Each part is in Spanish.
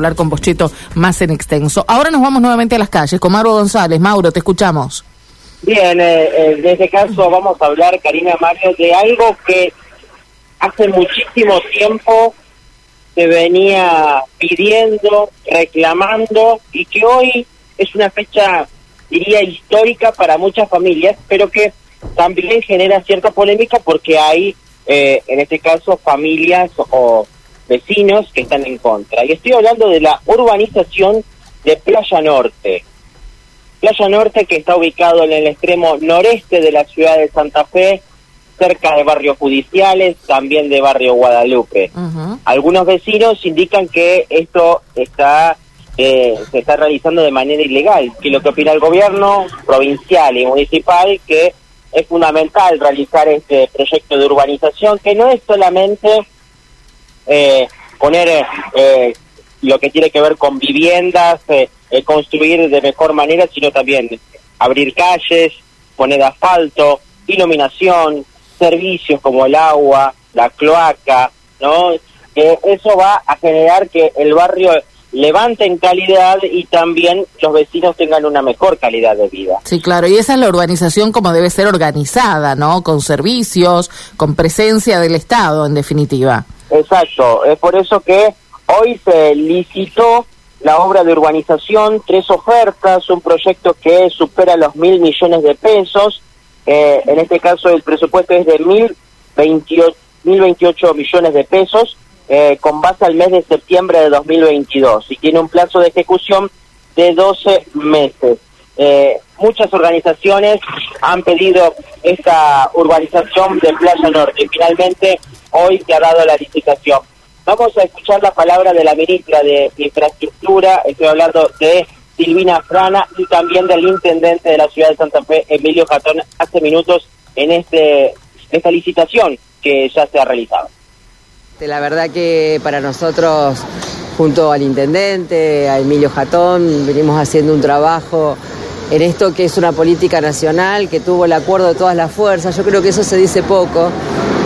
hablar con Pocheto más en extenso. Ahora nos vamos nuevamente a las calles con Mauro González. Mauro, te escuchamos. Bien, eh, eh, en este caso vamos a hablar, Karina Mario, de algo que hace muchísimo tiempo se venía pidiendo, reclamando y que hoy es una fecha, diría, histórica para muchas familias, pero que también genera cierta polémica porque hay, eh, en este caso, familias o vecinos que están en contra. Y estoy hablando de la urbanización de Playa Norte. Playa Norte que está ubicado en el extremo noreste de la ciudad de Santa Fe, cerca de barrios judiciales, también de barrio Guadalupe. Algunos vecinos indican que esto está eh, se está realizando de manera ilegal, que lo que opina el gobierno provincial y municipal que es fundamental realizar este proyecto de urbanización que no es solamente poner eh, lo que tiene que ver con viviendas, eh, construir de mejor manera, sino también abrir calles, poner asfalto, iluminación, servicios como el agua, la cloaca, ¿no? eso va a generar que el barrio levante en calidad y también los vecinos tengan una mejor calidad de vida. Sí, claro, y esa es la urbanización como debe ser organizada, ¿no? Con servicios, con presencia del Estado, en definitiva. Exacto, es por eso que hoy se licitó la obra de urbanización, tres ofertas, un proyecto que supera los mil millones de pesos, eh, en este caso el presupuesto es de mil veintiocho millones de pesos, eh, con base al mes de septiembre de 2022 y tiene un plazo de ejecución de 12 meses. Eh, muchas organizaciones han pedido esta urbanización de Playa Norte finalmente hoy se ha dado la licitación. Vamos a escuchar la palabra de la ministra de Infraestructura, estoy hablando de Silvina Frana y también del intendente de la ciudad de Santa Fe, Emilio Jatón, hace minutos en este esta licitación que ya se ha realizado. La verdad que para nosotros, junto al intendente, a Emilio Jatón, venimos haciendo un trabajo en esto que es una política nacional, que tuvo el acuerdo de todas las fuerzas. Yo creo que eso se dice poco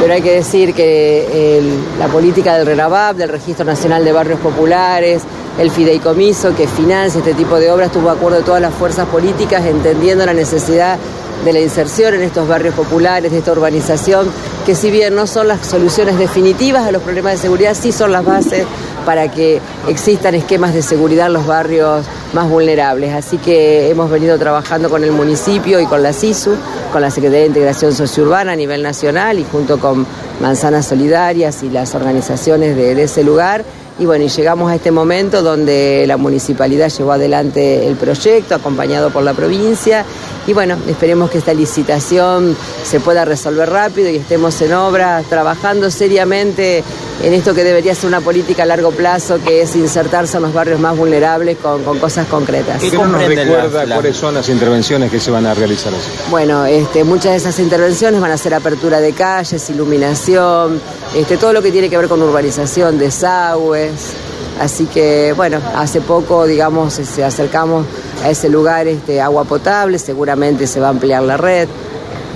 pero hay que decir que la política del RENAVAP, del Registro Nacional de Barrios Populares, el fideicomiso que financia este tipo de obras, tuvo acuerdo de todas las fuerzas políticas, entendiendo la necesidad de la inserción en estos barrios populares, de esta urbanización, que si bien no son las soluciones definitivas a los problemas de seguridad, sí son las bases para que existan esquemas de seguridad en los barrios más vulnerables. Así que hemos venido trabajando con el municipio y con la SISU, con la Secretaría de Integración Sociourbana a nivel nacional y junto con Manzanas Solidarias y las organizaciones de, ese lugar. Y bueno, llegamos a este momento donde la municipalidad llevó adelante el proyecto, acompañado por la provincia, y bueno, esperemos que esta licitación se pueda resolver rápido y estemos en obra trabajando seriamente en esto que debería ser una política a largo plazo, que es insertarse en los barrios más vulnerables con, cosas concretas. ¿Qué nos recuerda cuáles son las intervenciones que se van a realizar? Bueno, este, muchas de esas intervenciones van a ser apertura de calles, iluminación, este, todo lo que tiene que ver con urbanización, desagües. Así que, bueno, hace poco, digamos, se acercamos a ese lugar este, agua potable, seguramente se va a ampliar la red.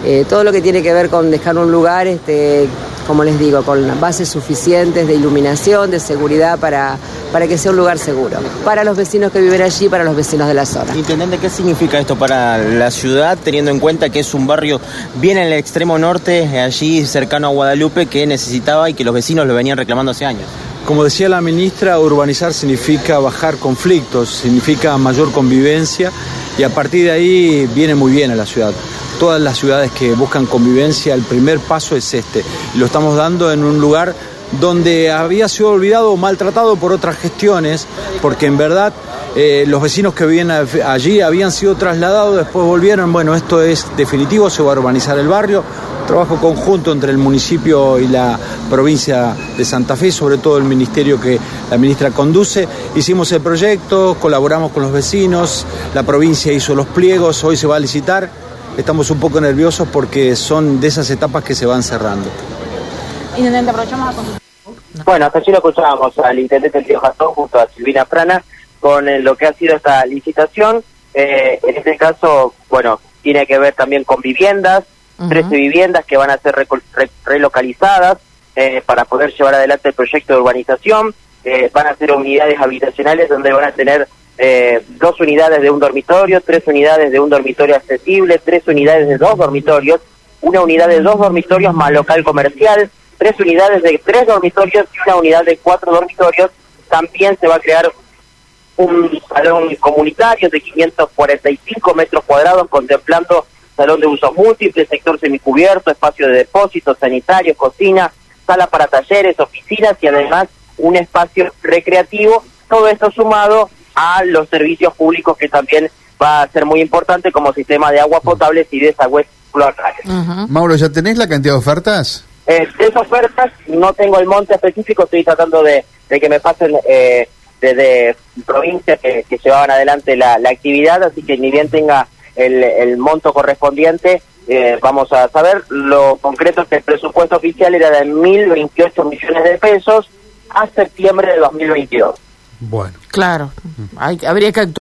Eh, todo lo que tiene que ver con dejar un lugar, este, como les digo, con bases suficientes de iluminación, de seguridad para, para que sea un lugar seguro. Para los vecinos que viven allí, para los vecinos de la zona. Intendente, ¿qué significa esto para la ciudad, teniendo en cuenta que es un barrio bien en el extremo norte, allí cercano a Guadalupe, que necesitaba y que los vecinos lo venían reclamando hace años? Como decía la ministra, urbanizar significa bajar conflictos, significa mayor convivencia y a partir de ahí viene muy bien a la ciudad. Todas las ciudades que buscan convivencia, el primer paso es este. Lo estamos dando en un lugar donde había sido olvidado o maltratado por otras gestiones, porque en verdad eh, los vecinos que vivían allí habían sido trasladados, después volvieron, bueno, esto es definitivo, se va a urbanizar el barrio, trabajo conjunto entre el municipio y la provincia de Santa Fe, sobre todo el ministerio que la ministra conduce. Hicimos el proyecto, colaboramos con los vecinos, la provincia hizo los pliegos, hoy se va a licitar. Estamos un poco nerviosos porque son de esas etapas que se van cerrando. Intendente, aprovechamos Bueno, hasta allí lo escuchábamos al intendente Tío Jatón junto a Silvina Frana con eh, lo que ha sido esta licitación. Eh, en este caso, bueno, tiene que ver también con viviendas, 13 viviendas que van a ser relocalizadas eh, para poder llevar adelante el proyecto de urbanización. eh, van a ser unidades habitacionales donde van a tener eh, dos unidades de un dormitorio, tres unidades de un dormitorio accesible, tres unidades de dos dormitorios, una unidad de dos dormitorios más local comercial, tres unidades de tres dormitorios y una unidad de cuatro dormitorios. También se va a crear un salón comunitario de 545 metros cuadrados contemplando salón de uso múltiple, sector semicubierto, espacio de depósito, sanitario, cocina, sala para talleres, oficinas y además un espacio recreativo. Todo esto sumado a los servicios públicos que también va a ser muy importante como sistema de agua potable y desagües cloacales. Mauro, ¿ya tenés la cantidad de ofertas? Eh, de esas ofertas no tengo el monte específico, estoy tratando de, que me pasen eh, desde provincias que, llevaban adelante la, actividad, así que ni bien tenga el, monto correspondiente, eh, vamos a saber. Lo concreto es que el presupuesto oficial era de 1.028 millones de pesos a septiembre de 2022. Bueno. Claro, hay, habría que actuar.